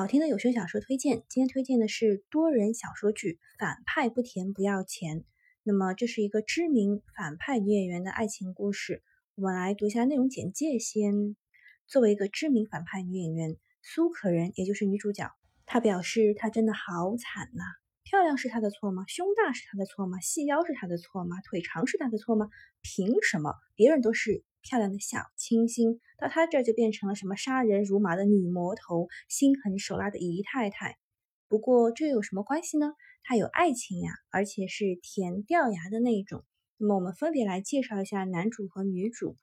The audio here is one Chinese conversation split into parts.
好听的有声小说推荐，今天推荐的是多人小说剧《反派不甜不要钱》。那么这是一个知名反派女演员的爱情故事。我们来读一下内容简介先。作为一个知名反派女演员，苏可人也就是女主角，她表示她真的好惨呐。漂亮是她的错吗？胸大是她的错吗？细腰是她的错吗？腿长是她的错吗？凭什么别人都是？漂亮的小清新，到她这就变成了什么杀人如麻的女魔头，心狠手辣的姨太太。不过这有什么关系呢？她有爱情呀，而且是甜掉牙的那种。那么我们分别来介绍一下男主和女主。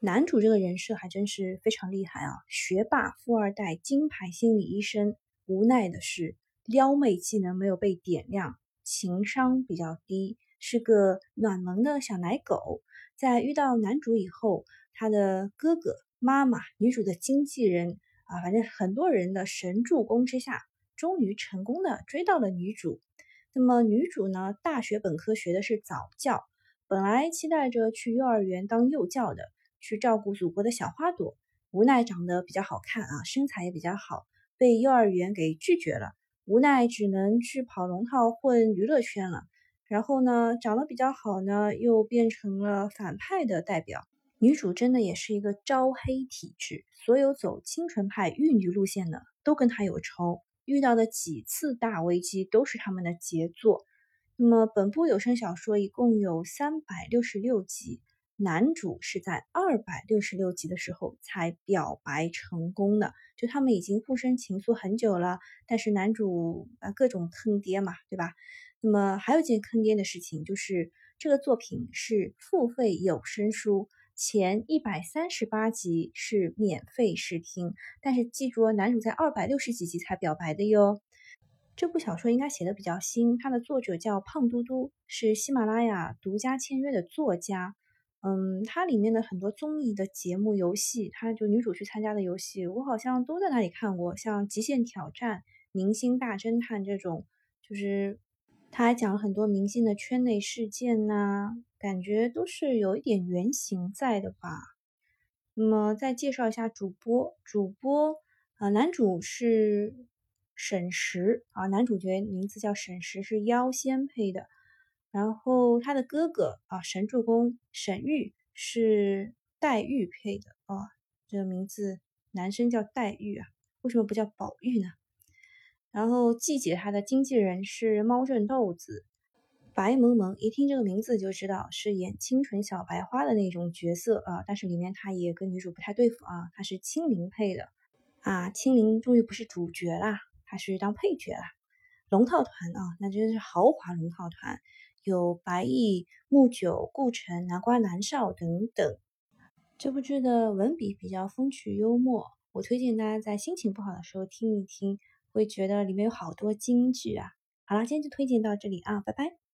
男主这个人设还真是非常厉害啊，学霸、富二代、金牌心理医生。无奈的是，撩妹技能没有被点亮，情商比较低，是个暖萌的小奶狗。在遇到男主以后，他的哥哥、妈妈、女主的经纪人啊，反正很多人的神助攻之下，终于成功的追到了女主。那么女主呢，大学本科学的是早教，本来期待着去幼儿园当幼教的，去照顾祖国的小花朵，无奈长得比较好看啊，身材也比较好，被幼儿园给拒绝了，无奈只能去跑龙套混娱乐圈了。然后呢，长得比较好呢，又变成了反派的代表。女主真的也是一个招黑体质，所有走清纯派玉女路线的都跟她有仇，遇到的几次大危机都是他们的杰作。那么本部有声小说一共有三百六十六集，男主是在二百六十六集的时候才表白成功的，就他们已经互生情愫很久了，但是男主啊各种坑爹嘛，对吧？那么还有一件坑爹的事情，就是这个作品是付费有声书，前一百三十八集是免费试听，但是记住，男主在二百六十几集才表白的哟。这部小说应该写的比较新，它的作者叫胖嘟嘟，是喜马拉雅独家签约的作家。嗯，它里面的很多综艺的节目、游戏，它就女主去参加的游戏，我好像都在那里看过，像《极限挑战》《明星大侦探》这种，就是。他还讲了很多明星的圈内事件呐，感觉都是有一点原型在的吧。那么再介绍一下主播，主播呃，男主是沈石啊，男主角名字叫沈石，是妖仙配的。然后他的哥哥啊，神助攻沈玉是黛玉配的啊，这个名字男生叫黛玉啊，为什么不叫宝玉呢？然后季姐她的经纪人是猫正豆子，白萌萌，一听这个名字就知道是演清纯小白花的那种角色啊。但是里面她也跟女主不太对付啊，她是青灵配的啊。青灵终于不是主角啦，她是当配角啦。龙套团啊，那真是豪华龙套团，有白毅、木九、顾城、南瓜南少等等。这部剧的文笔比较风趣幽默，我推荐大家在心情不好的时候听一听。会觉得里面有好多金句啊！好了，今天就推荐到这里啊，拜拜。